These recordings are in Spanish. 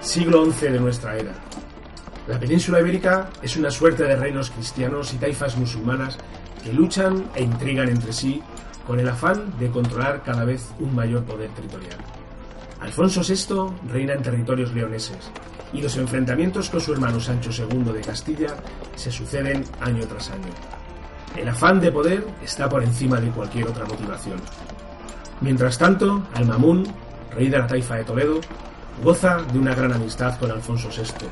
Siglo XI de nuestra era. La península ibérica es una suerte de reinos cristianos y taifas musulmanas que luchan e intrigan entre sí con el afán de controlar cada vez un mayor poder territorial. Alfonso VI reina en territorios leoneses y los enfrentamientos con su hermano Sancho II de Castilla se suceden año tras año. El afán de poder está por encima de cualquier otra motivación. Mientras tanto, Al-Mamun, rey de la taifa de Toledo, goza de una gran amistad con Alfonso VI,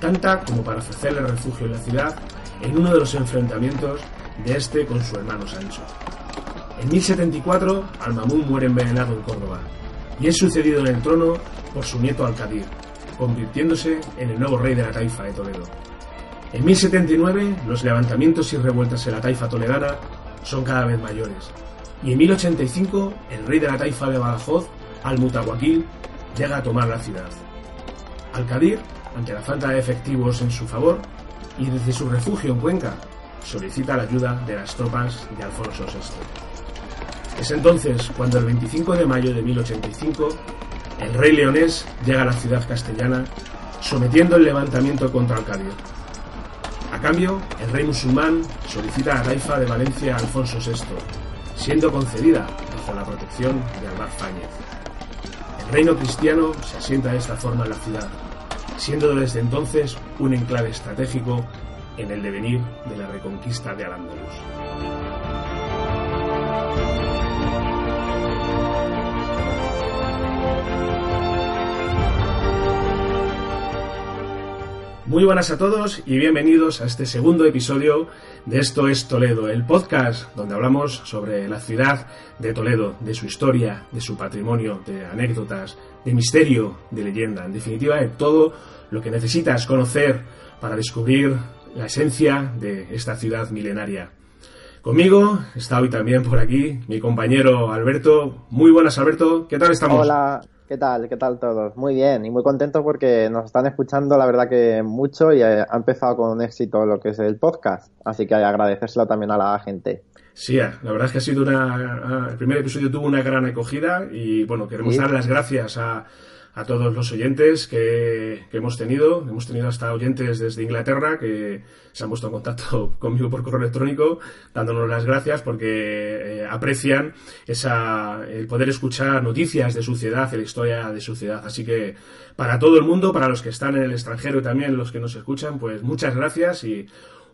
tanta como para ofrecerle refugio en la ciudad en uno de los enfrentamientos de este con su hermano Sancho. En 1074, Al-Mamun muere envenenado en Córdoba y es sucedido en el trono por su nieto Al-Qadir, convirtiéndose en el nuevo rey de la taifa de Toledo. En 1079, los levantamientos y revueltas en la taifa toledana son cada vez mayores, y en 1085, el rey de la taifa de Badajoz, Al-Mutawakkil, llega a tomar la ciudad. Al-Qadir, ante la falta de efectivos en su favor, y desde su refugio en Cuenca, solicita la ayuda de las tropas de Alfonso VI. Es entonces cuando el 25 de mayo de 1085 el rey leonés llega a la ciudad castellana sometiendo el levantamiento contra Al-Qadir. A cambio, el rey musulmán solicita a taifa de Valencia a Alfonso VI, siendo concedida bajo la protección de Alvar Fáñez. El reino cristiano se asienta de esta forma en la ciudad, siendo desde entonces un enclave estratégico en el devenir de la reconquista de Al-Ándalus. Muy buenas a todos y bienvenidos a este segundo episodio de Esto es Toledo, el podcast donde hablamos sobre la ciudad de Toledo, de su historia, de su patrimonio, de anécdotas, de misterio, de leyenda, en definitiva de todo lo que necesitas conocer para descubrir la esencia de esta ciudad milenaria. Conmigo está hoy también por aquí mi compañero Alberto. Muy buenas Alberto, ¿qué tal estamos? Hola, ¿Qué tal? ¿Qué tal todos? Muy bien y muy contentos porque nos están escuchando la verdad que mucho y ha empezado con éxito lo que es el podcast. Así que agradecérselo también a la gente. Sí, la verdad es que ha sido una... El primer episodio tuvo una gran acogida y bueno, queremos dar las gracias a, a todos los oyentes que, que, hemos tenido. Hemos tenido hasta oyentes desde Inglaterra que se han puesto en contacto conmigo por correo electrónico dándonos las gracias porque eh, aprecian esa, el poder escuchar noticias de su ciudad y la historia de su ciudad. Así que para todo el mundo, para los que están en el extranjero y también los que nos escuchan, pues muchas gracias y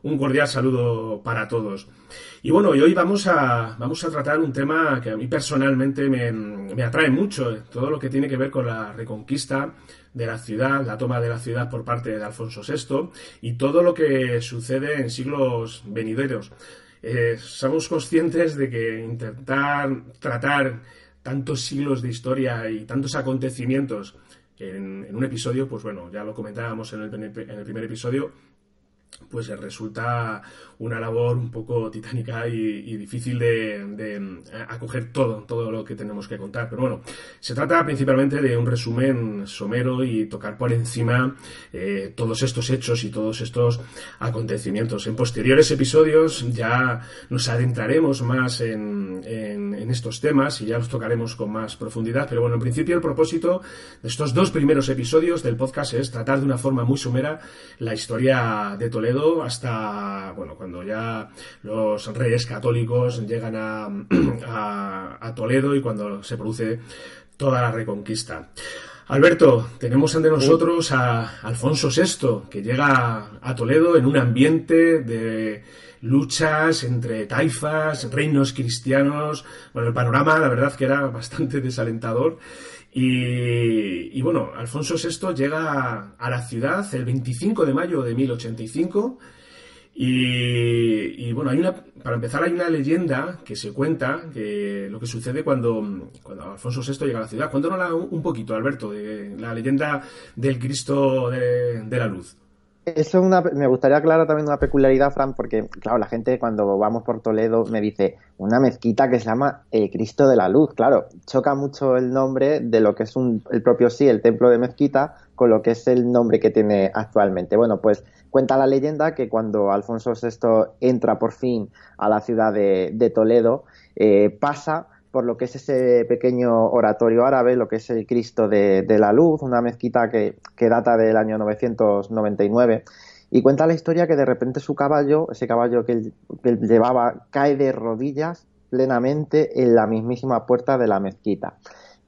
un cordial saludo para todos. Y bueno, y hoy vamos a, vamos a tratar un tema que a mí personalmente me, me, atrae mucho, todo lo que tiene que ver con la reconquista de la ciudad, la toma de la ciudad por parte de Alfonso VI y todo lo que sucede en siglos venideros. Eh, somos conscientes de que intentar tratar tantos siglos de historia y tantos acontecimientos en, en un episodio, pues bueno, ya lo comentábamos en el, en el primer episodio, pues resulta una labor un poco titánica y, difícil de, de, acoger todo, todo lo que tenemos que contar. Pero bueno, se trata principalmente de un resumen somero y tocar por encima eh, todos estos hechos y todos estos acontecimientos. En posteriores episodios ya nos adentraremos más en, en, en estos temas y ya los tocaremos con más profundidad. Pero bueno, en principio el propósito de estos dos primeros episodios del podcast es tratar de una forma muy somera la historia de Toledo hasta, bueno, cuando ya los reyes católicos llegan a, a, Toledo y cuando se produce toda la reconquista. Alberto, tenemos ante nosotros a Alfonso VI, que llega a Toledo en un ambiente de luchas entre taifas, reinos cristianos. Bueno, el panorama, la verdad, que era bastante desalentador. Y, bueno, Alfonso VI llega a la ciudad el 25 de mayo de 1085 y, bueno, hay una, para empezar hay una leyenda que se cuenta que lo que sucede cuando, cuando Alfonso VI llega a la ciudad. Cuéntanos un poquito, Alberto, de la leyenda del Cristo de, la Luz. Eso me gustaría aclarar también una peculiaridad, Fran, porque, claro, la gente cuando vamos por Toledo me dice una mezquita que se llama el Cristo de la Luz. Claro, choca mucho el nombre de lo que es un, el propio sí, el templo de mezquita, con lo que es el nombre que tiene actualmente. Bueno, pues cuenta la leyenda que cuando Alfonso VI entra por fin a la ciudad de, Toledo, eh, pasa por lo que es ese pequeño oratorio árabe, lo que es el Cristo de, la Luz, una mezquita que, data del año 999. Y cuenta la historia que de repente su caballo, ese caballo que él, llevaba, cae de rodillas plenamente en la mismísima puerta de la mezquita.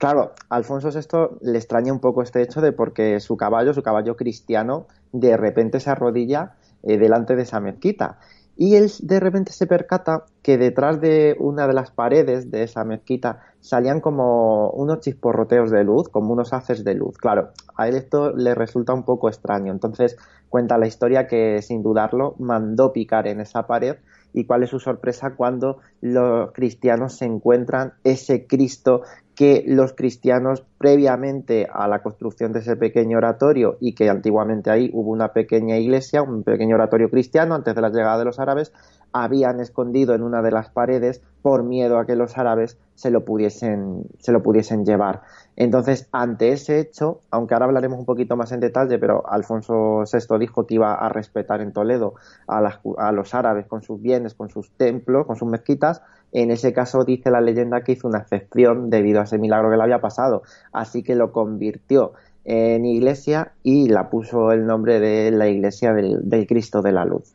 Claro, Alfonso VI le extraña un poco este hecho de porque su caballo, su caballo cristiano, de repente se arrodilla eh, delante de esa mezquita. Y él de repente se percata que detrás de una de las paredes de esa mezquita salían como unos chisporroteos de luz, como unos haces de luz. Claro, a él esto le resulta un poco extraño. Entonces cuenta la historia que sin dudarlo mandó picar en esa pared y cuál es su sorpresa cuando los cristianos se encuentran ese Cristo que los cristianos previamente a la construcción de ese pequeño oratorio y que antiguamente ahí hubo una pequeña iglesia, un pequeño oratorio cristiano antes de la llegada de los árabes, habían escondido en una de las paredes por miedo a que los árabes se lo pudiesen, se lo pudiesen llevar. Entonces, ante ese hecho, aunque ahora hablaremos un poquito más en detalle, pero Alfonso VI dijo que iba a respetar en Toledo a, a los árabes con sus bienes, con sus templos, con sus mezquitas, en ese caso dice la leyenda que hizo una excepción debido a ese milagro que le había pasado, así que lo convirtió en iglesia y la puso el nombre de la iglesia del, Cristo de la Luz.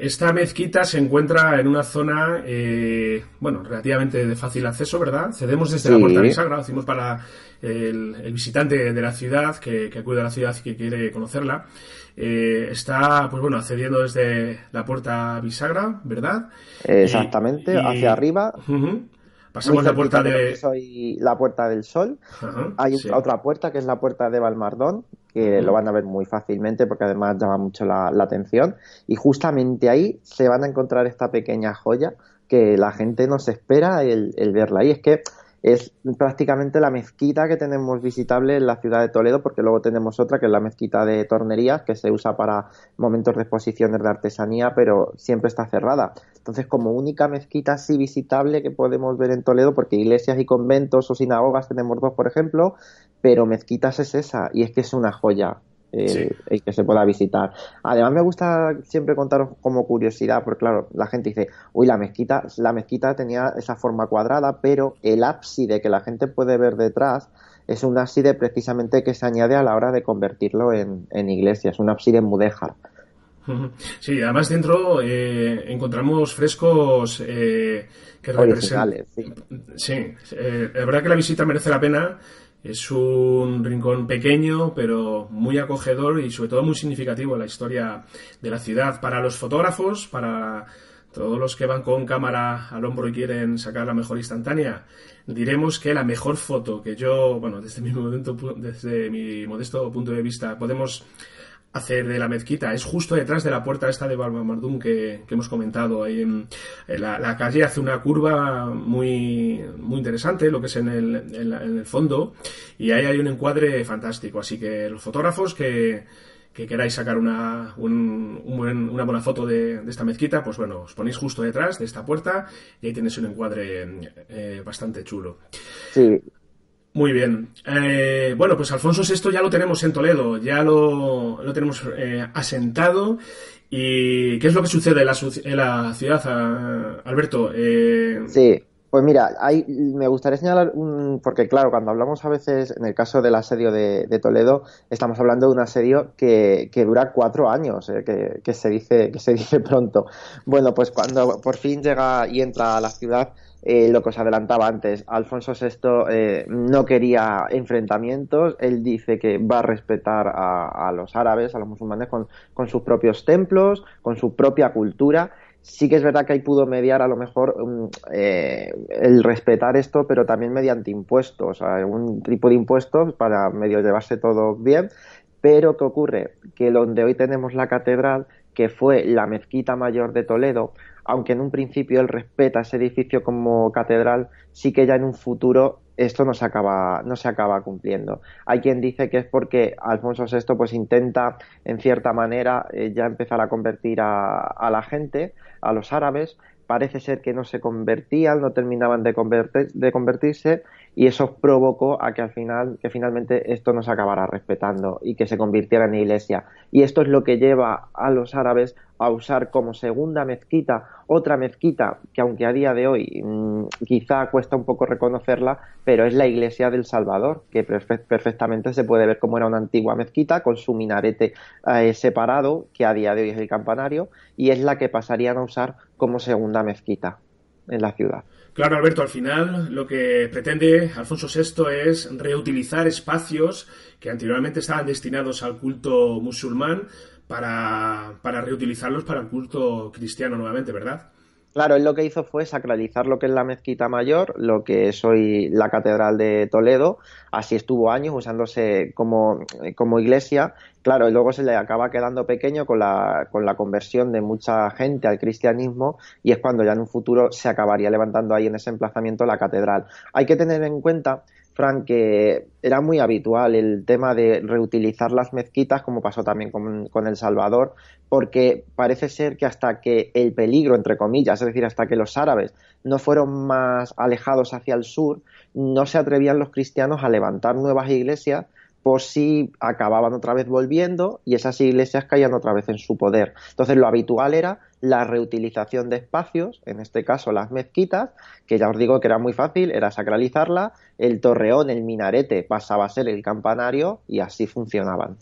Esta mezquita se encuentra en una zona, eh, bueno, relativamente de fácil acceso, ¿verdad? Cedemos desde la puerta bisagra, lo hacemos para el, visitante de la ciudad que, que acude a la ciudad y que quiere conocerla. Eh, está, pues bueno, accediendo desde la puerta bisagra, ¿verdad? Exactamente, hacia arriba. Pasamos la puerta de... Soy la puerta del sol. Hay otra puerta que es la puerta de Balmardón, que lo van a ver muy fácilmente porque además llama mucho la, atención. Y justamente ahí se van a encontrar esta pequeña joya que la gente no se espera el, el verla. Y es que es prácticamente la mezquita que tenemos visitable en la ciudad de Toledo, porque luego tenemos otra que es la mezquita de Tornerías, que se usa para momentos de exposiciones de artesanía, pero siempre está cerrada. Entonces, como única mezquita así visitable que podemos ver en Toledo, porque iglesias y conventos o sinagogas tenemos dos, por ejemplo, pero mezquitas es esa, y es que es una joya eh, el que se pueda visitar. Además me gusta siempre contaros como curiosidad, porque claro, la gente dice, uy, la mezquita, la mezquita tenía esa forma cuadrada, pero el ábside que la gente puede ver detrás es un ábside precisamente que se añade a la hora de convertirlo en, iglesia, es un ábside mudéjar. Sí, además dentro eh, encontramos frescos eh, que representan... Sí, sí eh, la verdad que la visita merece la pena es un rincón pequeño, pero muy acogedor y sobre todo muy significativo en la historia de la ciudad. Para los fotógrafos, para todos los que van con cámara al hombro y quieren sacar la mejor instantánea, diremos que la mejor foto que yo, bueno, desde mi, momento, desde mi modesto punto de vista, podemos hacer de la mezquita es justo detrás de la puerta esta de Balmamardum que, que hemos comentado ahí en, la, calle hace una curva muy muy interesante lo que es en el, en, el fondo y ahí hay un encuadre fantástico así que los fotógrafos que que queráis sacar una, una buena foto de, esta mezquita, pues bueno, os ponéis justo detrás de esta puerta y ahí tenéis un encuadre eh, bastante chulo. Sí. Muy bien. Eh, bueno, pues Alfonso VI ya lo tenemos en Toledo, ya lo, lo tenemos eh, asentado. ¿Y qué es lo que sucede en la, ciudad, Alberto? sí, pues mira, hay, me gustaría señalar, un, porque claro, cuando hablamos a veces, en el caso del asedio de, Toledo, estamos hablando de un asedio que, dura cuatro años, eh, que, se dice, que se dice pronto. Bueno, pues cuando por fin llega y entra a la ciudad, eh, lo que os adelantaba antes, Alfonso VI eh, no quería enfrentamientos, él dice que va a respetar a, los árabes, a los musulmanes, con, con sus propios templos, con su propia cultura sí que es verdad que ahí pudo mediar a lo mejor mm, eh, el respetar esto, pero también mediante impuestos, un tipo de impuestos para medio llevarse todo bien. Pero ¿qué ocurre? Que donde hoy tenemos la catedral, que fue la mezquita mayor de Toledo, aunque en un principio él respeta ese edificio como catedral, sí que ya en un futuro esto no se acaba, cumpliendo. Hay quien dice que es porque Alfonso VI pues intenta en cierta manera eh, ya empezar a convertir a, a, la gente, a los árabes, parece ser que no se convertían, no terminaban de, de convertirse y eso provocó a que al final, que finalmente esto no se acabara respetando y que se convirtiera en iglesia. Y esto es lo que lleva a los árabes a usar como segunda mezquita otra mezquita que aunque a día de hoy mm, quizá cuesta un poco reconocerla, pero es la iglesia del Salvador, que perfectamente se puede ver como era una antigua mezquita con su minarete eh, separado, que a día de hoy es el campanario, y es la que pasarían a usar como segunda mezquita en la ciudad. Claro, Alberto, al final lo que pretende Alfonso VI es reutilizar espacios que anteriormente estaban destinados al culto musulmán para, para reutilizarlos para el culto cristiano nuevamente, ¿verdad? Claro, él lo que hizo fue sacralizar lo que es la mezquita mayor, lo que es hoy la catedral de Toledo, así estuvo años usándose como, como iglesia, claro, y luego se le acaba quedando pequeño con la, con la conversión de mucha gente al cristianismo y es cuando ya en un futuro se acabaría levantando ahí en ese emplazamiento la catedral. Hay que tener en cuenta Frank, que era muy habitual el tema de reutilizar las mezquitas, como pasó también con, El Salvador, porque parece ser que hasta que el peligro, entre comillas, es decir, hasta que los árabes no fueron más alejados hacia el sur, no se atrevían los cristianos a levantar nuevas iglesias por si acababan otra vez volviendo y esas iglesias caían otra vez en su poder. Entonces lo habitual era la reutilización de espacios, en este caso las mezquitas, que ya os digo que era muy fácil, era sacralizarla, el torreón, el minarete pasaba a ser el campanario y así funcionaban.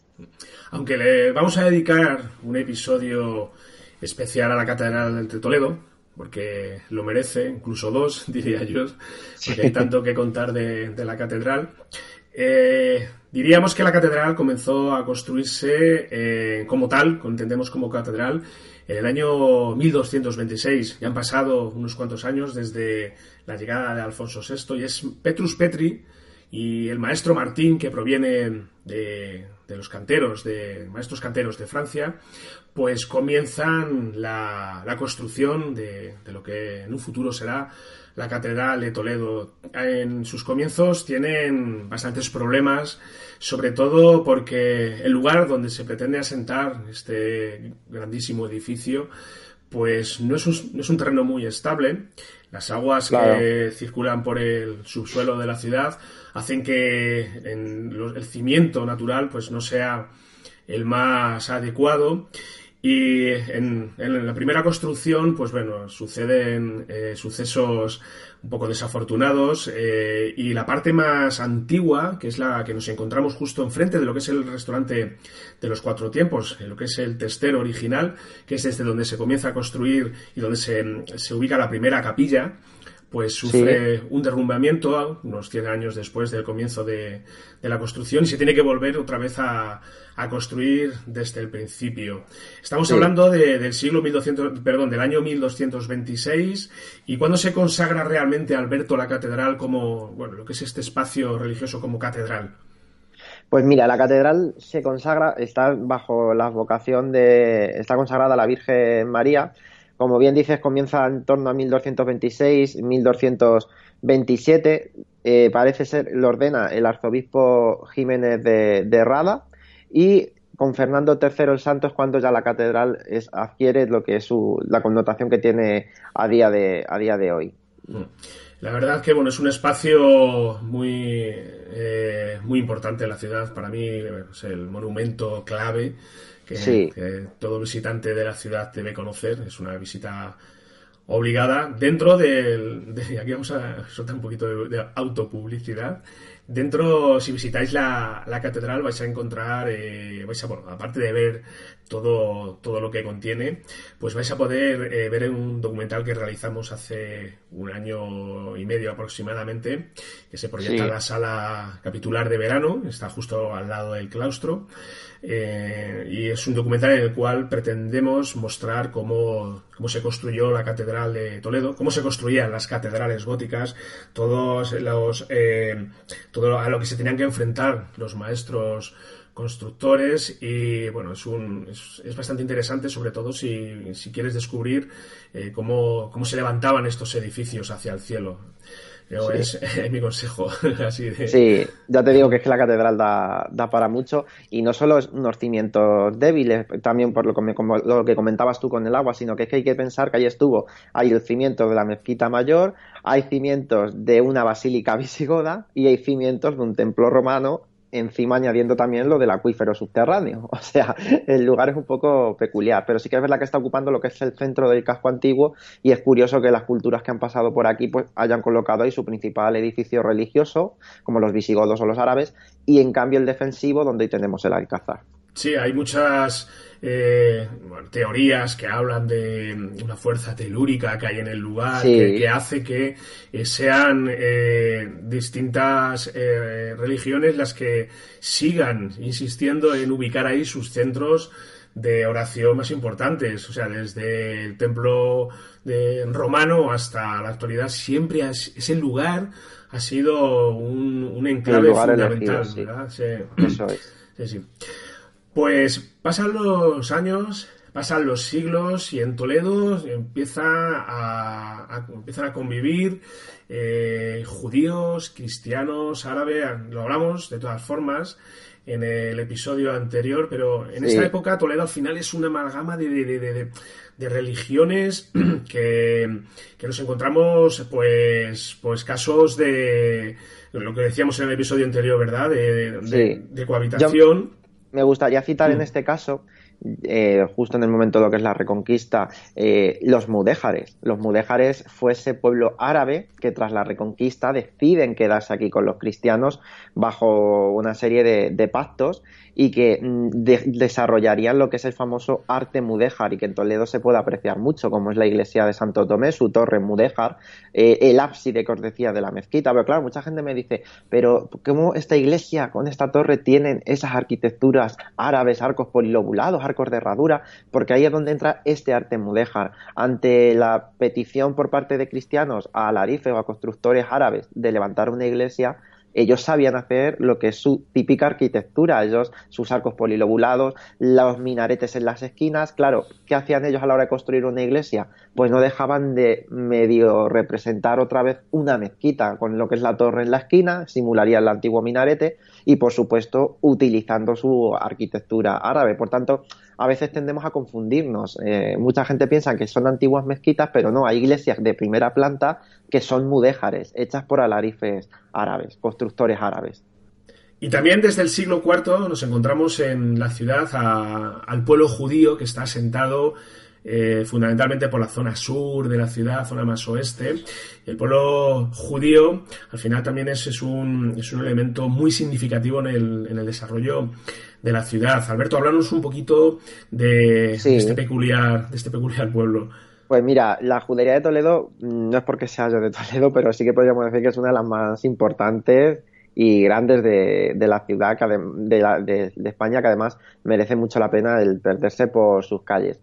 Aunque le vamos a dedicar un episodio especial a la Catedral de Toledo, porque lo merece, incluso dos, diría yo, porque hay tanto que contar de, de la catedral. Eh, diríamos que la catedral comenzó a construirse eh, como tal, entendemos como catedral, en el año 1226. Ya han pasado unos cuantos años desde la llegada de Alfonso VI y es Petrus Petri y el maestro Martín, que proviene de, los canteros, de maestros canteros de Francia, pues comienzan la, construcción de, de, lo que en un futuro será la Catedral de Toledo. En sus comienzos tienen bastantes problemas, sobre todo porque el lugar donde se pretende asentar este grandísimo edificio, pues no es un, no es un terreno muy estable. Las aguas que circulan por el subsuelo de la ciudad hacen que el cimiento natural pues no sea el más adecuado y en, la primera construcción, pues bueno, suceden eh, sucesos un poco desafortunados eh, y la parte más antigua, que es la que nos encontramos justo enfrente de lo que es el restaurante de los cuatro tiempos, lo que es el testero original, que es desde donde se comienza a construir y donde se ubica la primera capilla, pues sufre un derrumbamiento unos 100 años después del comienzo de, la construcción y se tiene que volver otra vez a, construir desde el principio. Estamos hablando del siglo 1200, perdón, del año 1226 y cuando se consagra realmente Alberto la catedral como, bueno, lo que es este espacio religioso como catedral. Pues mira, la catedral se consagra, está bajo la vocación de, está consagrada a la Virgen María, como bien dices, comienza en torno a 1226, 1227. Eh, parece ser, lo ordena el arzobispo Jiménez de, Rada y con Fernando III el Santo es cuando ya la catedral es, adquiere lo que es su, la connotación que tiene a día de, a día de hoy. Mm. La verdad que bueno, es un espacio muy, eh, muy importante en la ciudad. Para mí es el monumento clave que, todo visitante de la ciudad debe conocer. Es una visita obligada dentro del... De, aquí vamos a soltar un poquito de, autopublicidad. Dentro, si visitáis la, catedral, vais a encontrar, eh, vais a, bueno, aparte de ver todo, todo lo que contiene, pues vais a poder eh, ver un documental que realizamos hace un año y medio aproximadamente, que se proyecta en la sala capitular de verano, está justo al lado del claustro, eh, y es un documental en el cual pretendemos mostrar cómo, cómo se construyó la catedral de Toledo, cómo se construían las catedrales góticas, todos los, eh, todo a lo que se tenían que enfrentar los maestros constructores y bueno, es, un, es, bastante interesante, sobre todo si, si quieres descubrir eh, cómo, cómo se levantaban estos edificios hacia el cielo. Es, mi consejo. Así Sí, ya te digo que es que la catedral da, da para mucho y no solo es unos cimientos débiles, también por lo que, lo que comentabas tú con el agua, sino que es que hay que pensar que ahí estuvo, hay el cimiento de la mezquita mayor, hay cimientos de una basílica visigoda y hay cimientos de un templo romano encima añadiendo también lo del acuífero subterráneo. O sea, el lugar es un poco peculiar, pero sí que es verdad que está ocupando lo que es el centro del casco antiguo y es curioso que las culturas que han pasado por aquí pues hayan colocado ahí su principal edificio religioso, como los visigodos o los árabes, y en cambio el defensivo donde tenemos el alcázar. Sí, hay muchas eh, teorías que hablan de una fuerza telúrica que hay en el lugar, que, hace que eh, sean eh, distintas religiones las que sigan insistiendo en ubicar ahí sus centros de oración más importantes. O sea, desde el templo de romano hasta la actualidad, siempre ese lugar ha sido un, enclave fundamental. Eso es. Sí, sí. Pues pasan los años, pasan los siglos y en Toledo empieza a, empiezan a convivir eh, judíos, cristianos, árabes, lo hablamos de todas formas en el episodio anterior, pero en esa época Toledo al final es una amalgama de, religiones que, nos encontramos pues, pues casos de lo que decíamos en el episodio anterior, ¿verdad? De, cohabitación me gustaría citar en mm. este caso, eh, justo en el momento de lo que es la reconquista, eh, los mudéjares. Los mudéjares fue ese pueblo árabe que tras la reconquista deciden quedarse aquí con los cristianos bajo una serie de pactos y que mm, desarrollarían lo que es el famoso arte mudéjar y que en Toledo se puede apreciar mucho, como es la iglesia de Santo Tomé, su torre mudéjar, eh, el ábside que os decía de la mezquita. Pero claro, mucha gente me dice, pero ¿cómo esta iglesia con esta torre tienen esas arquitecturas árabes, arcos polilobulados, arcos de herradura? Porque ahí es donde entra este arte mudéjar. Ante la petición por parte de cristianos a Alarife o a constructores árabes de levantar una iglesia, ellos sabían hacer lo que es su típica arquitectura, ellos, sus arcos polilobulados, los minaretes en las esquinas, claro, ¿qué hacían ellos a la hora de construir una iglesia? Pues no dejaban de medio representar otra vez una mezquita con lo que es la torre en la esquina, simularía el antiguo minarete y por supuesto utilizando su arquitectura árabe. Por tanto, a veces tendemos a confundirnos. Eh, mucha gente piensa que son antiguas mezquitas, pero no, hay iglesias de primera planta que son mudéjares, hechas por alarifes árabes, constructores árabes. Y también desde el siglo IV nos encontramos en la ciudad al pueblo judío que está asentado eh, fundamentalmente por la zona sur de la ciudad, zona más oeste. El pueblo judío, al final, también es, es, un, es un elemento muy significativo en el, en el desarrollo de la ciudad. Alberto, háblanos un poquito de, este peculiar, de este peculiar pueblo. Pues mira, la judería de Toledo no es porque sea yo de Toledo, pero sí que podríamos decir que es una de las más importantes y grandes de, la ciudad de, de, España, que además merece mucho la pena el perderse por sus calles.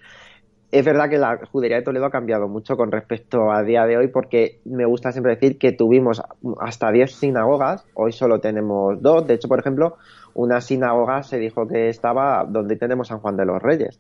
Es verdad que la judería de Toledo ha cambiado mucho con respecto a día de hoy porque me gusta siempre decir que tuvimos hasta 10 sinagogas, hoy solo tenemos dos. De hecho, por ejemplo, una sinagoga se dijo que estaba donde tenemos San Juan de los Reyes.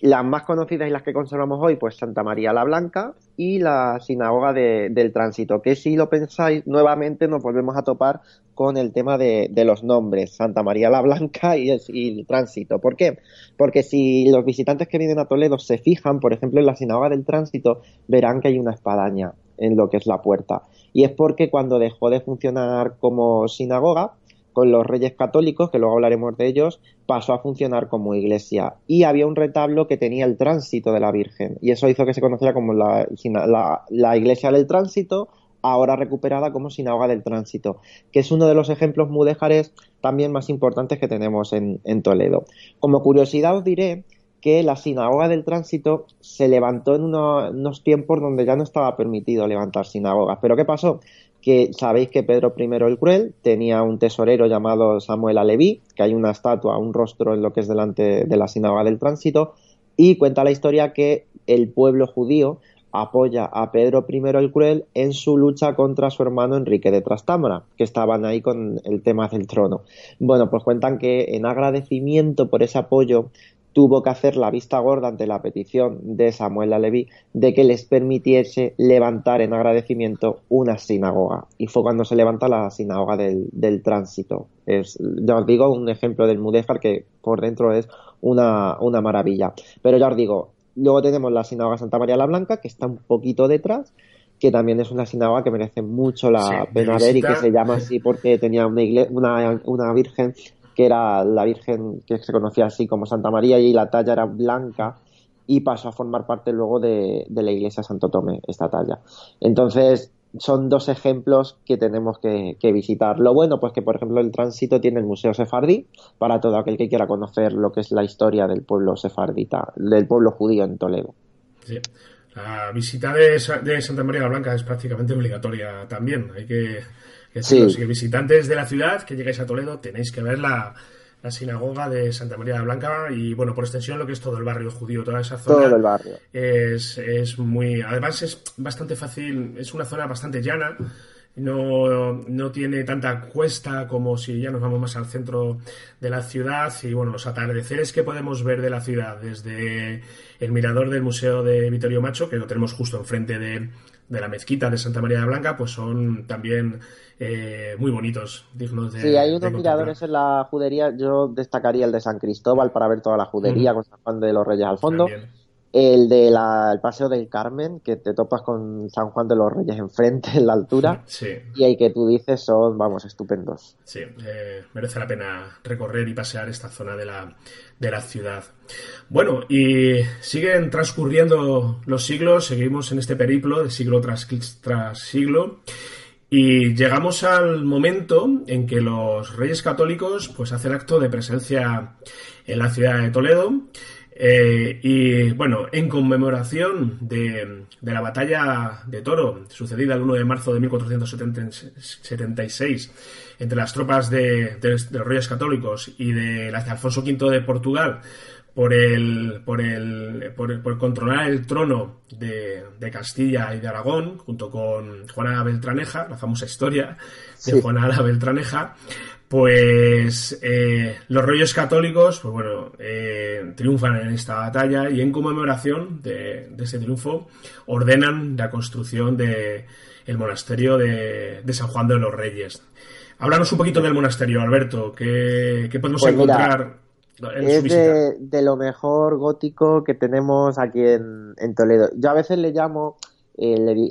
Las más conocidas y las que conservamos hoy, pues Santa María la Blanca y la sinagoga del tránsito, que si lo pensáis, nuevamente nos volvemos a topar con el tema de, los nombres, Santa María la Blanca y el, tránsito. ¿Por qué? Porque si los visitantes que vienen a Toledo se fijan, por ejemplo, en la sinagoga del tránsito, verán que hay una espadaña en lo que es la puerta. Y es porque cuando dejó de funcionar como sinagoga, con los reyes católicos, que luego hablaremos de ellos, pasó a funcionar como iglesia. Y había un retablo que tenía el tránsito de la Virgen. Y eso hizo que se conociera como la, la, iglesia del tránsito, ahora recuperada como sinagoga del tránsito, que es uno de los ejemplos mudéjares también más importantes que tenemos en, Toledo. Como curiosidad os diré que la sinagoga del tránsito se levantó en unos tiempos donde ya no estaba permitido levantar sinagogas. ¿Pero qué pasó? Que sabéis que Pedro I el Cruel tenía un tesorero llamado Samuel Aleví, que hay una estatua, un rostro en lo que es delante de la sinagoga del tránsito, y cuenta la historia que el pueblo judío apoya a Pedro I el Cruel en su lucha contra su hermano Enrique de Trastámara, que estaban ahí con el tema del trono. Bueno, pues cuentan que en agradecimiento por ese apoyo tuvo que hacer la vista gorda ante la petición de Samuel Leví de que les permitiese levantar en agradecimiento una sinagoga. Y fue cuando se levanta la sinagoga del, tránsito. Es, ya os digo, un ejemplo del Mudéjar que por dentro es una, maravilla. Pero ya os digo, luego tenemos la sinagoga Santa María la Blanca, que está un poquito detrás, que también es una sinagoga que merece mucho la pena ver y que se llama así porque tenía una, una, una virgen que era la Virgen que se conocía así como Santa María y la talla era blanca y pasó a formar parte luego de, la iglesia Santo Tomé, esta talla. Entonces, son dos ejemplos que tenemos que, visitar. Lo bueno, pues que por ejemplo el tránsito tiene el Museo Sefardí para todo aquel que quiera conocer lo que es la historia del pueblo sefardita, del pueblo judío en Toledo. Sí. La visita de, de Santa María la Blanca es prácticamente obligatoria también. Hay que los visitantes de la ciudad que llegáis a Toledo tenéis que ver la, sinagoga de Santa María de Blanca y bueno, por extensión lo que es todo el barrio judío, toda esa zona. Todo el barrio. Es, es muy, además es bastante fácil, es una zona bastante llana, no, no tiene tanta cuesta como si ya nos vamos más al centro de la ciudad y bueno, los atardeceres que podemos ver de la ciudad desde el mirador del Museo de Vittorio Macho, que lo tenemos justo enfrente de, de la mezquita de Santa María de Blanca, pues son también eh, muy bonitos, dignos de. Sí, hay unos miradores en la judería. Yo destacaría el de San Cristóbal para ver toda la judería con San Juan de los Reyes al fondo. El del el Paseo del Carmen, que te topas con San Juan de los Reyes enfrente, en la altura. Sí. Y hay que tú dices son, vamos, estupendos. Sí, eh, merece la pena recorrer y pasear esta zona de la, de la ciudad. Bueno, y siguen transcurriendo los siglos, seguimos en este periplo de siglo tras, tras siglo. Y llegamos al momento en que los reyes católicos pues hacen acto de presencia en la ciudad de Toledo eh, y bueno, en conmemoración de, la batalla de Toro, sucedida el 1 de marzo de 1476 entre las tropas de, los Reyes Católicos y de de Alfonso V de Portugal por el, por el, por, controlar el trono de, Castilla y de Aragón, junto con Juana Beltraneja, la famosa historia de Juana Beltraneja, pues eh, los rollos católicos, pues bueno, eh, triunfan en esta batalla y en conmemoración de, ese triunfo ordenan la construcción del el monasterio de, San Juan de los Reyes. Háblanos un poquito del monasterio, Alberto, ¿qué, podemos pues encontrar en es su visita? De, lo mejor gótico que tenemos aquí en, en Toledo. Yo a veces le llamo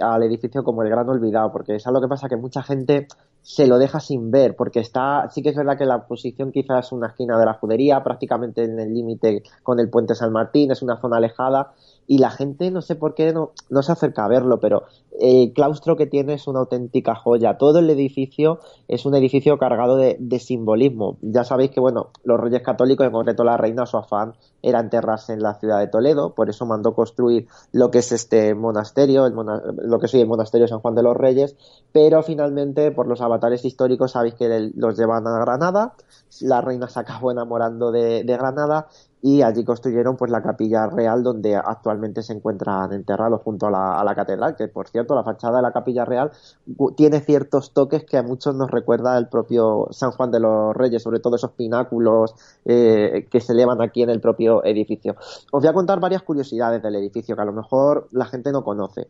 al edificio como el gran olvidado, porque es algo que pasa que mucha gente se lo deja sin ver, porque está, sí que es verdad que la posición quizás es una esquina de la judería, prácticamente en el límite con el puente San Martín, es una zona alejada, y la gente no sé por qué no, se acerca a verlo, pero el claustro que tiene es una auténtica joya. Todo el edificio es un edificio cargado de, simbolismo. Ya sabéis que, bueno, los reyes católicos, en concreto la reina, su afán era enterrarse en la ciudad de Toledo, por eso mandó construir lo que es este monasterio, lo que es el monasterio San Juan de los Reyes, pero finalmente, por los avatares históricos, sabéis que los llevan a Granada, la reina se acabó enamorando de Granada y allí construyeron pues la capilla real donde actualmente se encuentran enterrados junto a la, a la catedral, que por cierto la fachada de la capilla real tiene ciertos toques que a muchos nos recuerda el propio San Juan de los Reyes, sobre todo esos pináculos eh, que se elevan aquí en el propio edificio. Os voy a contar varias curiosidades del edificio que a lo mejor la gente no conoce.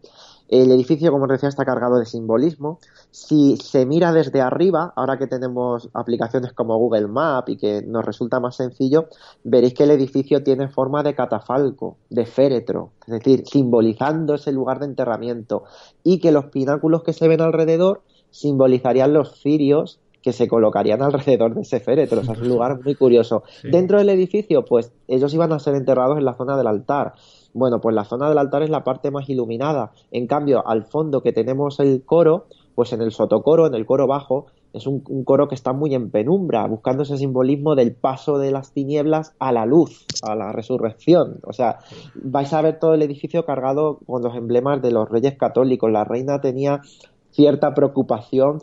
El edificio, como os decía, está cargado de simbolismo. Si se mira desde arriba, ahora que tenemos aplicaciones como Google Map y que nos resulta más sencillo, veréis que el edificio tiene forma de catafalco, de féretro, es decir, simbolizando ese lugar de enterramiento y que los pináculos que se ven alrededor simbolizarían los cirios que se colocarían alrededor de ese féretro. O sea, es un lugar muy curioso. Dentro del edificio, pues ellos iban a ser enterrados en la zona del altar. Bueno, pues la zona del altar es la parte más iluminada. En cambio, al fondo que tenemos el coro, pues en el sotocoro, en el coro bajo, es un, coro que está muy en penumbra, buscando ese simbolismo del paso de las tinieblas a la luz, a la resurrección. O sea, vais a ver todo el edificio cargado con los emblemas de los reyes católicos. La reina tenía cierta preocupación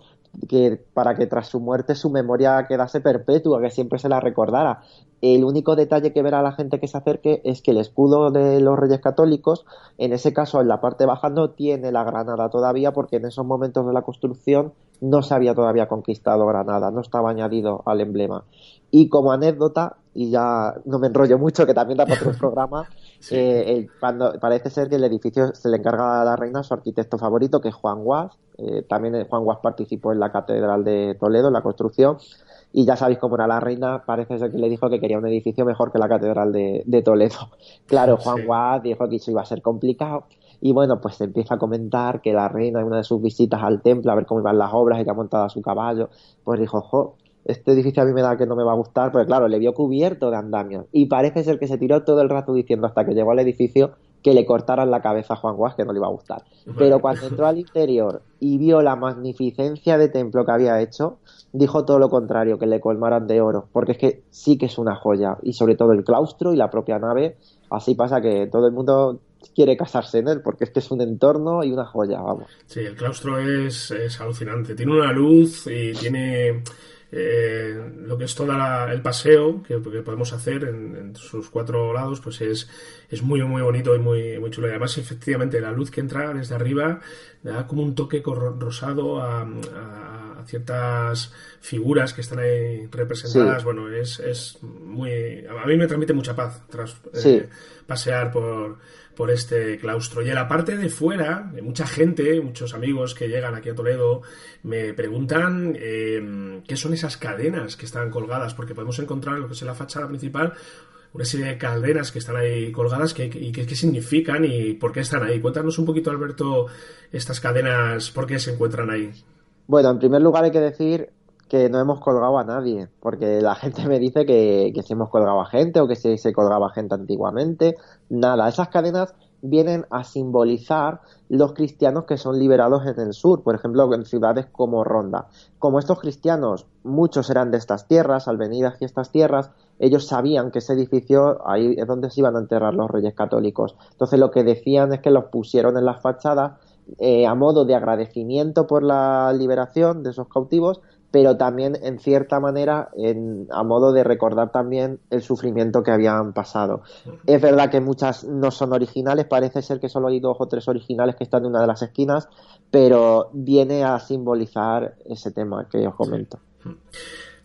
que para que tras su muerte su memoria quedase perpetua, que siempre se la recordara. El único detalle que verá la gente que se acerque es que el escudo de los Reyes Católicos, en ese caso en la parte baja, no tiene la granada todavía, porque en esos momentos de la construcción no se había todavía conquistado Granada, no estaba añadido al emblema. Y como anécdota, y ya no me enrollo mucho, que también da para otro programa, eh, cuando, parece ser que el edificio se le encarga a la reina su arquitecto favorito, que es Juan Guas. Eh, también Juan Guas participó en la Catedral de Toledo, en la construcción y ya sabéis cómo era la reina, parece ser que le dijo que quería un edificio mejor que la Catedral de, Toledo. Claro, Juan Guad dijo que eso iba a ser complicado y bueno, pues se empieza a comentar que la reina en una de sus visitas al templo a ver cómo iban las obras y que ha montado a su caballo, pues dijo, jo, este edificio a mí me da que no me va a gustar, porque claro, le vio cubierto de andamios. Y parece ser que se tiró todo el rato diciendo hasta que llegó al edificio que le cortaran la cabeza a Juan Guas, que no le iba a gustar. Pero cuando entró al interior y vio la magnificencia de templo que había hecho, dijo todo lo contrario, que le colmaran de oro, porque es que sí que es una joya, y sobre todo el claustro y la propia nave, así pasa que todo el mundo quiere casarse en él, porque es que es un entorno y una joya, vamos. Sí, el claustro es, es alucinante, tiene una luz y tiene eh, lo que es todo el paseo que, podemos hacer en, sus cuatro lados, pues es, es muy, muy bonito y muy, muy chulo. Y además, efectivamente, la luz que entra desde arriba da como un toque rosado a, ciertas figuras que están ahí representadas. Bueno, es, es muy. A mí me transmite mucha paz tras eh, pasear por por este claustro. Y en la parte de fuera, mucha gente, muchos amigos que llegan aquí a Toledo, me preguntan eh, qué son esas cadenas que están colgadas, porque podemos encontrar en lo que es la fachada principal una serie de cadenas que están ahí colgadas que, y qué significan y por qué están ahí. Cuéntanos un poquito, Alberto, estas cadenas, por qué se encuentran ahí. Bueno, en primer lugar hay que decir que no hemos colgado a nadie, porque la gente me dice que, que si hemos colgado a gente o que si se colgaba gente antiguamente. Nada, esas cadenas vienen a simbolizar los cristianos que son liberados en el sur, por ejemplo, en ciudades como Ronda. Como estos cristianos, muchos eran de estas tierras, al venir hacia estas tierras, ellos sabían que ese edificio ahí es donde se iban a enterrar los reyes católicos. Entonces lo que decían es que los pusieron en las fachadas eh, a modo de agradecimiento por la liberación de esos cautivos, pero también en cierta manera a modo de recordar también el sufrimiento que habían pasado. Es verdad que muchas no son originales, parece ser que solo hay dos o tres originales que están en una de las esquinas, pero viene a simbolizar ese tema que os comento.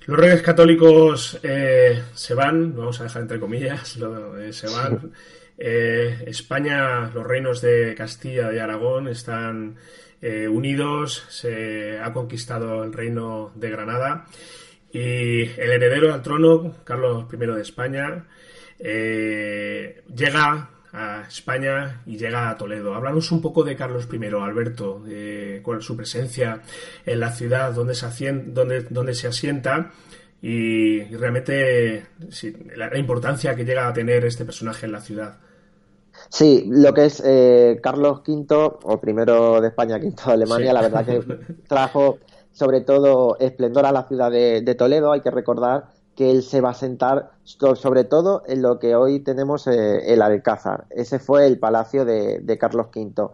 Los reyes católicos eh, se van, vamos a dejar entre comillas, eh, se van. Eh, España, los reinos de Castilla y Aragón están eh, unidos, se ha conquistado el reino de Granada y el heredero al trono, Carlos I de España, eh, llega a España y llega a Toledo. Háblanos un poco de Carlos I, Alberto, es su presencia en la ciudad, donde se, donde, se asienta y, realmente la importancia que llega a tener este personaje en la ciudad. Sí, lo que es eh, Carlos V, o primero de España, quinto de Alemania, la verdad que trajo sobre todo esplendor a la ciudad de, Toledo. Hay que recordar que él se va a sentar sobre todo en lo que hoy tenemos eh, el Alcázar. Ese fue el palacio de, Carlos V.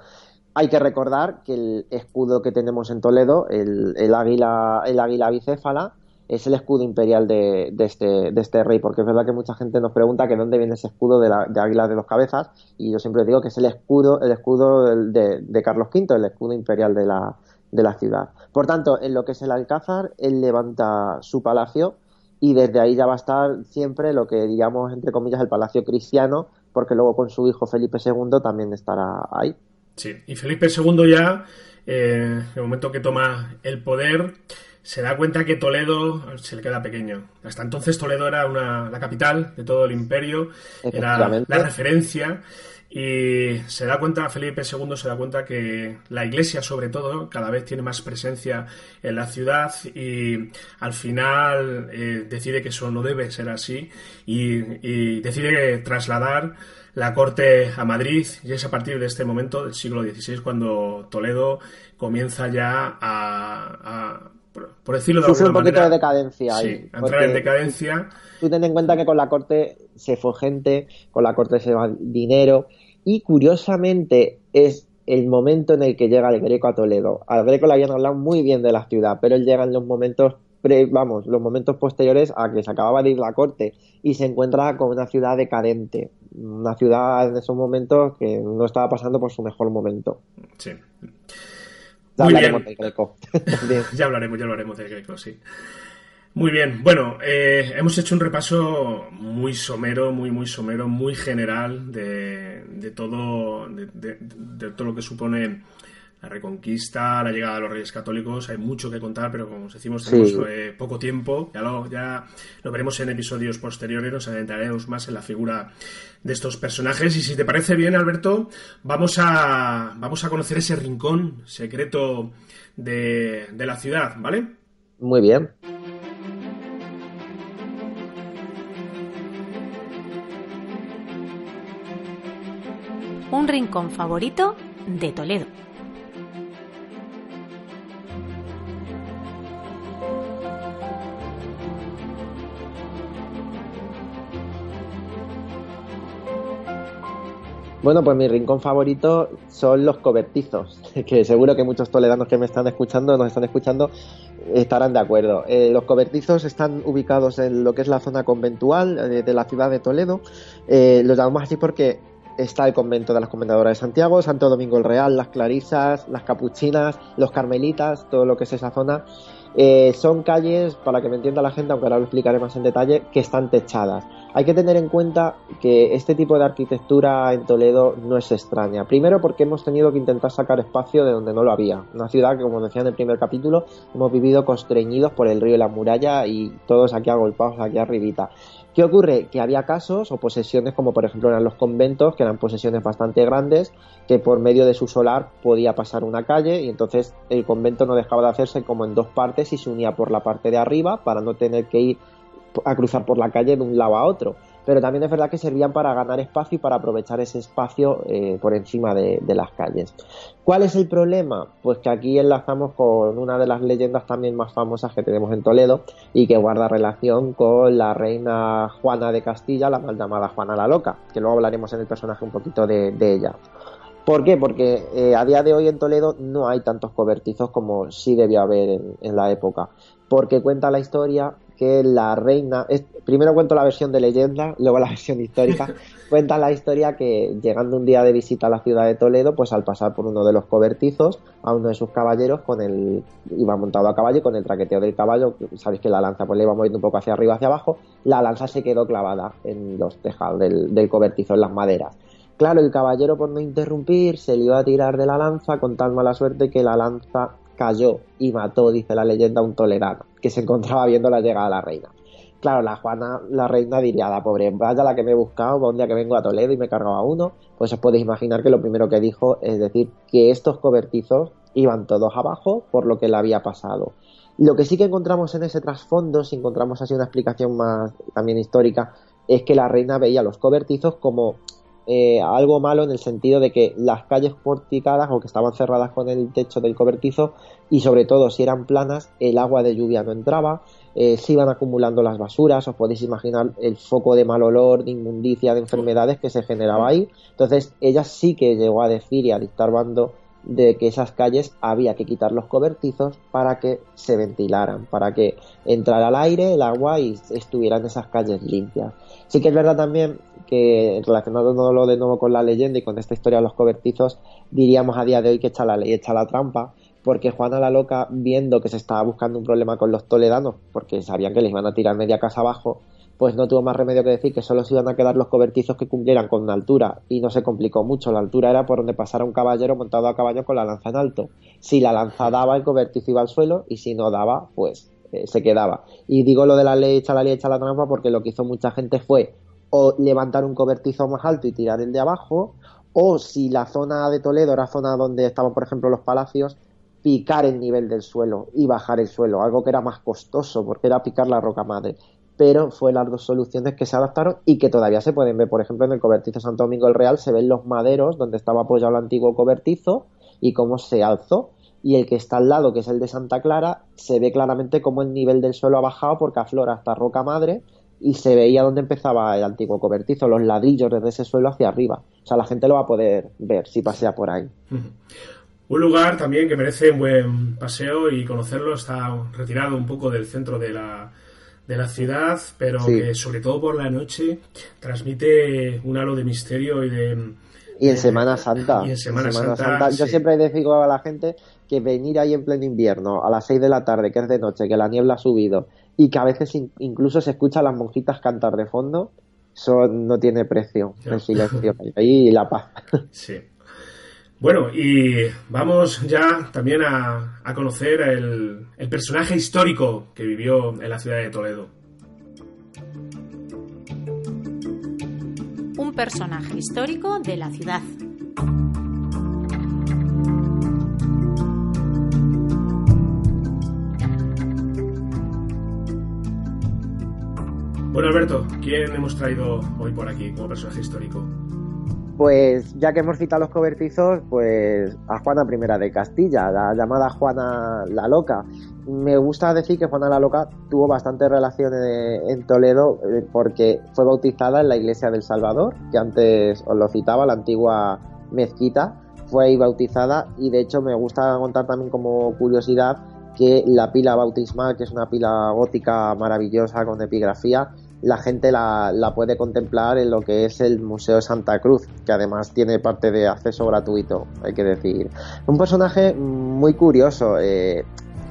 Hay que recordar que el escudo que tenemos en Toledo, el, águila, el águila bicéfala, es el escudo imperial de, este, de este rey, porque es verdad que mucha gente nos pregunta que dónde viene ese escudo de, la, de Águila de dos Cabezas, y yo siempre digo que es el escudo, el escudo de, de Carlos V, el escudo imperial de la, de la ciudad. Por tanto, en lo que es el Alcázar, él levanta su palacio y desde ahí ya va a estar siempre lo que digamos, entre comillas, el palacio cristiano, porque luego con su hijo Felipe II también estará ahí. Sí, y Felipe II ya, eh, el momento que toma el poder, se da cuenta que Toledo se le queda pequeño. Hasta entonces Toledo era una, la capital de todo el imperio, era la referencia. Y se da cuenta, Felipe II se da cuenta que la iglesia, sobre todo, cada vez tiene más presencia en la ciudad y al final eh, decide que eso no debe ser así y, decide trasladar la corte a Madrid y es a partir de este momento del siglo XVI cuando Toledo comienza ya a por decirlo de Sufre un poquito de decadencia ahí. entrar en decadencia. Tú ten en cuenta que con la corte se fue gente, con la corte se va dinero, y curiosamente es el momento en el que llega el Greco a Toledo. Al Greco le habían hablado muy bien de la ciudad, pero él llega en los momentos vamos, los momentos posteriores a que se acababa de ir la corte y se encuentra con una ciudad decadente, una ciudad en esos momentos que no estaba pasando por su mejor momento. Sí. Ya hablaremos del Greco. ya hablaremos, ya hablaremos del Greco, sí. Muy bien, bueno, eh, hemos hecho un repaso muy somero, muy, muy somero, muy general de, de todo, de, todo lo que supone la reconquista, la llegada de los reyes católicos. Hay mucho que contar, pero como os decimos, tenemos eh, poco tiempo. Ya lo, ya lo veremos en episodios posteriores, nos adentraremos más en la figura de estos personajes. Y si te parece bien, Alberto, vamos a, vamos a conocer ese rincón secreto de, de la ciudad, ¿vale? Muy bien. un rincón favorito de Toledo. Bueno, pues mi rincón favorito son los cobertizos, que seguro que muchos toledanos que me están escuchando, nos están escuchando, estarán de acuerdo. Eh, los cobertizos están ubicados en lo que es la zona conventual eh, de, la ciudad de Toledo. Eh, los llamamos así porque está el convento de las Comendadoras de Santiago, Santo Domingo el Real, las Clarisas, las Capuchinas, los Carmelitas, todo lo que es esa zona. Eh, son calles, para que me entienda la gente, aunque ahora lo explicaré más en detalle, que están techadas. Hay que tener en cuenta que este tipo de arquitectura en Toledo no es extraña. Primero porque hemos tenido que intentar sacar espacio de donde no lo había. Una ciudad que, como decía en el primer capítulo, hemos vivido constreñidos por el río y la muralla y todos aquí agolpados aquí arribita. ¿Qué ocurre? Que había casos o posesiones como por ejemplo eran los conventos, que eran posesiones bastante grandes, que por medio de su solar podía pasar una calle y entonces el convento no dejaba de hacerse como en dos partes y se unía por la parte de arriba para no tener que ir a cruzar por la calle de un lado a otro pero también es verdad que servían para ganar espacio y para aprovechar ese espacio eh, por encima de, las calles. ¿Cuál es el problema? Pues que aquí enlazamos con una de las leyendas también más famosas que tenemos en Toledo y que guarda relación con la reina Juana de Castilla, la mal llamada Juana la Loca, que luego hablaremos en el personaje un poquito de, ella. ¿Por qué? Porque eh, a día de hoy en Toledo no hay tantos cobertizos como sí debió haber en la época. Porque cuenta la historia que la reina, primero cuento la versión de leyenda, luego la versión histórica, cuenta la historia que llegando un día de visita a la ciudad de Toledo, pues al pasar por uno de los cobertizos, a uno de sus caballeros con el, iba montado a caballo y con el traqueteo del caballo, sabéis que la lanza pues le iba moviendo un poco hacia arriba, hacia abajo, la lanza se quedó clavada en los tejados del, del cobertizo, en las maderas. Claro, el caballero por no interrumpir se le iba a tirar de la lanza con tal mala suerte que la lanza cayó y mató, dice la leyenda, a un tolerano que se encontraba viendo la llegada de la reina. Claro, la Juana, la reina diría, la pobre, vaya la que me he buscado, un día que vengo a Toledo y me cargaba uno, pues os podéis imaginar que lo primero que dijo es decir que estos cobertizos iban todos abajo por lo que le había pasado. Lo que sí que encontramos en ese trasfondo, si encontramos así una explicación más también histórica, es que la reina veía los cobertizos como eh, algo malo en el sentido de que las calles porticadas o que estaban cerradas con el techo del cobertizo y sobre todo si eran planas el agua de lluvia no entraba, eh, se iban acumulando las basuras, os podéis imaginar el foco de mal olor, de inmundicia, de enfermedades que se generaba ahí. Entonces ella sí que llegó a decir y a dictar bando de que esas calles había que quitar los cobertizos para que se ventilaran, para que entrara el aire, el agua y estuvieran esas calles limpias. Sí que es verdad también que relacionándolo de nuevo con la leyenda y con esta historia de los cobertizos, diríamos a día de hoy que echa la ley, echa la trampa, porque Juana la Loca, viendo que se estaba buscando un problema con los toledanos, porque sabían que les iban a tirar media casa abajo, pues no tuvo más remedio que decir que solo se iban a quedar los cobertizos que cumplieran con una altura y no se complicó mucho. La altura era por donde pasara un caballero montado a caballo con la lanza en alto. Si la lanza daba, el cobertizo iba al suelo y si no daba, pues eh, se quedaba. Y digo lo de la ley echa la ley echa la trampa porque lo que hizo mucha gente fue o levantar un cobertizo más alto y tirar el de abajo, o si la zona de Toledo era zona donde estaban, por ejemplo, los palacios, picar el nivel del suelo y bajar el suelo, algo que era más costoso porque era picar la roca madre pero fue las dos soluciones que se adaptaron y que todavía se pueden ver. Por ejemplo, en el cobertizo Santo Domingo el Real se ven los maderos donde estaba apoyado el antiguo cobertizo y cómo se alzó. Y el que está al lado, que es el de Santa Clara, se ve claramente cómo el nivel del suelo ha bajado porque aflora hasta Roca Madre y se veía dónde empezaba el antiguo cobertizo, los ladrillos desde ese suelo hacia arriba. O sea, la gente lo va a poder ver si pasea por ahí. Un lugar también que merece un buen paseo y conocerlo está retirado un poco del centro de la, de la ciudad, pero que sobre todo por la noche transmite un halo de misterio y de... Y en Semana Santa. Y en Semana, Santa. Yo siempre digo a la gente que venir ahí en pleno invierno, a las 6 de la tarde, que es de noche, que la niebla ha subido, y que a veces incluso se escucha a las monjitas cantar de fondo, eso no tiene precio, el silencio y la paz. Sí. Bueno, y vamos ya también a, conocer el, el personaje histórico que vivió en la ciudad de Toledo. Un personaje histórico de la ciudad. Bueno, Alberto, ¿quién hemos traído hoy por aquí como personaje histórico? Pues ya que hemos citado los cobertizos, pues a Juana I de Castilla, la llamada Juana la Loca. Me gusta decir que Juana la Loca tuvo bastantes relaciones en Toledo eh, porque fue bautizada en la iglesia del Salvador, que antes os lo citaba, la antigua mezquita, fue ahí bautizada y de hecho me gusta contar también como curiosidad que la pila bautismal, que es una pila gótica maravillosa con epigrafía, la gente la, puede contemplar en lo que es el Museo de Santa Cruz, que además tiene parte de acceso gratuito, hay que decir. Un personaje muy curioso. Eh,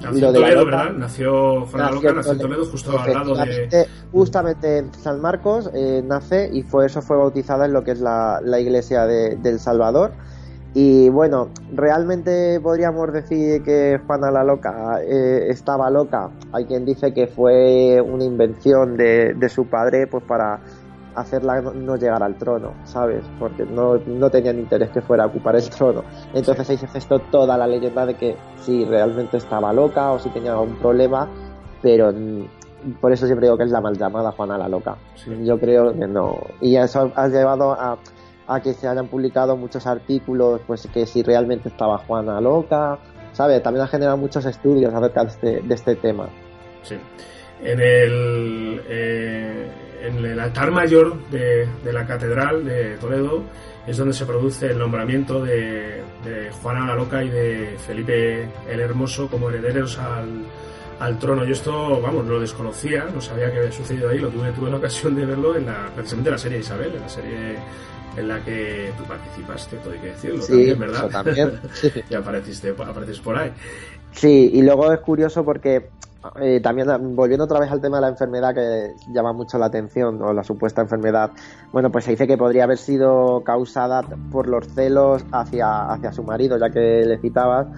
nació en Toledo, ¿verdad? Nació nació en Toledo, justo al lado de... Justamente en San Marcos eh, nace y fue eso fue bautizada en lo que es la, la iglesia de, del Salvador y bueno, realmente podríamos decir que Juana la Loca eh, estaba loca. Hay quien dice que fue una invención de, su padre pues para hacerla no llegar al trono, ¿sabes? Porque no, no tenían interés que fuera a ocupar el trono. Entonces ahí se gestó toda la leyenda de que si realmente estaba loca o si tenía algún problema, pero por eso siempre digo que es la mal llamada Juana la Loca. Yo creo que no. Y eso ha llevado a a que se hayan publicado muchos artículos, pues que si realmente estaba Juana loca, ¿sabes? También ha generado muchos estudios acerca de este, de este tema. Sí. En el, eh, en el altar mayor de, de, la catedral de Toledo es donde se produce el nombramiento de, de Juana la Loca y de Felipe el Hermoso como herederos al, al trono. Yo esto, vamos, lo desconocía, no sabía que había sucedido ahí, lo tuve, tuve la ocasión de verlo en la, precisamente en la serie Isabel, en la serie en la que tú participaste, todo hay que decirlo, también, ¿verdad? también. y apareciste, apareces por ahí. Sí, y luego es curioso porque eh, también volviendo otra vez al tema de la enfermedad que llama mucho la atención o la supuesta enfermedad, bueno, pues se dice que podría haber sido causada por los celos hacia, hacia su marido, ya que le citabas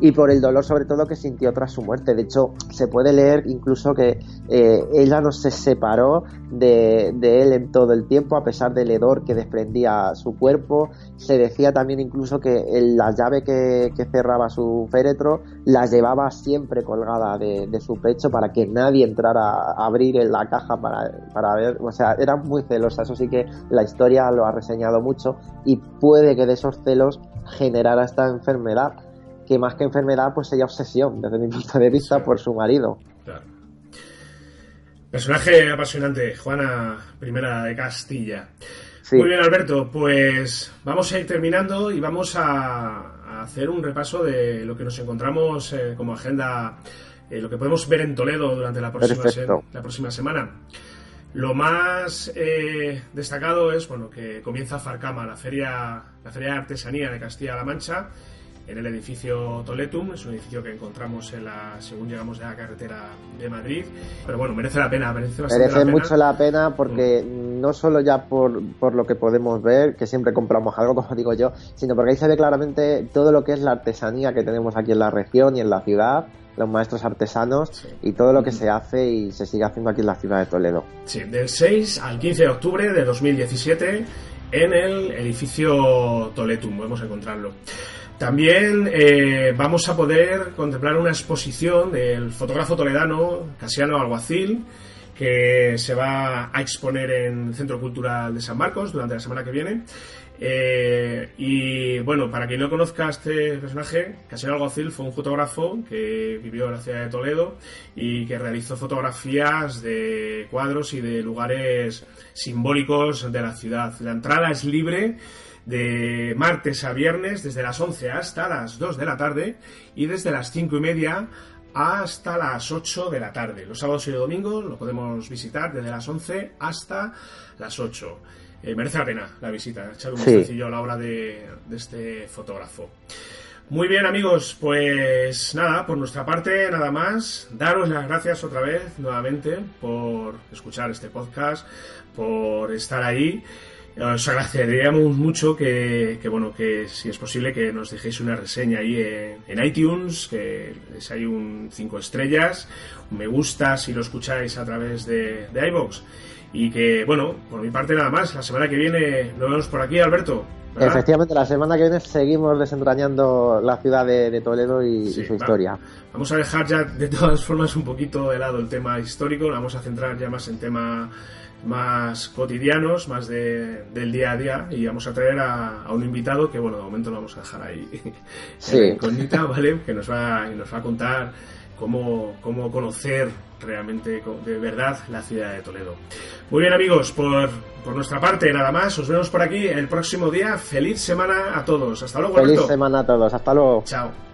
y por el dolor sobre todo que sintió tras su muerte. De hecho, se puede leer incluso que eh, ella no se separó de, él en todo el tiempo a pesar del hedor que desprendía su cuerpo. Se decía también incluso que la llave que, cerraba su féretro la llevaba siempre colgada de, su pecho para que nadie entrara a abrir en la caja para, para ver. O sea, era muy celosa. Eso sí que la historia lo ha reseñado mucho y puede que de esos celos generara esta enfermedad que más que enfermedad, pues sería obsesión, desde mi punto de vista, por su marido. Claro. Personaje apasionante, Juana I de Castilla. Muy bien, Alberto, pues vamos a ir terminando y vamos a, hacer un repaso de lo que nos encontramos eh, como agenda, eh, lo que podemos ver en Toledo durante la próxima, se- la próxima semana. Lo más eh, destacado es bueno que comienza Farcama, la feria, la feria de artesanía de Castilla-La Mancha, en el edificio Toletum. Es un edificio que encontramos en la, según llegamos de la carretera de Madrid. Pero bueno, merece la pena, merece bastante Merece la pena. mucho la pena porque no solo ya por, por lo que podemos ver, que siempre compramos algo, como digo yo, sino porque ahí se ve claramente todo lo que es la artesanía que tenemos aquí en la región y en la ciudad, los maestros artesanos Sí. y todo lo que se hace y se sigue haciendo aquí en la ciudad de Toledo. Sí, del 6 al 15 de octubre de 2017 en el edificio Toletum, podemos encontrarlo. También eh, vamos a poder contemplar una exposición del fotógrafo toledano Casiano Alguacil, que se va a exponer en el Centro Cultural de San Marcos durante la semana que viene. Eh, y bueno, para quien no conozca este personaje, Casiano Alguacil fue un fotógrafo que vivió en la ciudad de Toledo y que realizó fotografías de cuadros y de lugares simbólicos de la ciudad. La entrada es libre de martes a viernes desde las 11 hasta las 2 de la tarde y desde las 5 y media hasta las 8 de la tarde. Los sábados y domingos lo podemos visitar desde las 11 hasta las 8. Eh, merece la pena la visita, echar un Sí. a la obra de, de este fotógrafo. Muy bien amigos, pues nada, por nuestra parte nada más. Daros las gracias otra vez nuevamente por escuchar este podcast, por estar ahí. Os agradeceríamos mucho que, que, bueno, que si es posible que nos dejéis una reseña ahí en, iTunes, que les hay un 5 estrellas, un me gusta si lo escucháis a través de, de iVoox. Y que, bueno, por mi parte nada más. La semana que viene nos vemos por aquí, Alberto. ¿verdad? Efectivamente, la semana que viene seguimos desentrañando la ciudad de, de Toledo y, Sí, y su va. historia. Vamos a dejar ya de todas formas un poquito de lado el tema histórico, vamos a centrar ya más en temas más cotidianos, más de- del día a día y vamos a traer a, a un invitado que bueno, de momento lo vamos a dejar ahí Sí. en la incógnita, ¿vale? Que nos va, nos va a contar cómo, cómo conocer realmente de verdad la ciudad de Toledo. Muy bien amigos, por, por nuestra parte nada más, os vemos por aquí el próximo día, feliz semana a todos, hasta luego Feliz Alberto. semana a todos. Hasta luego. Chao.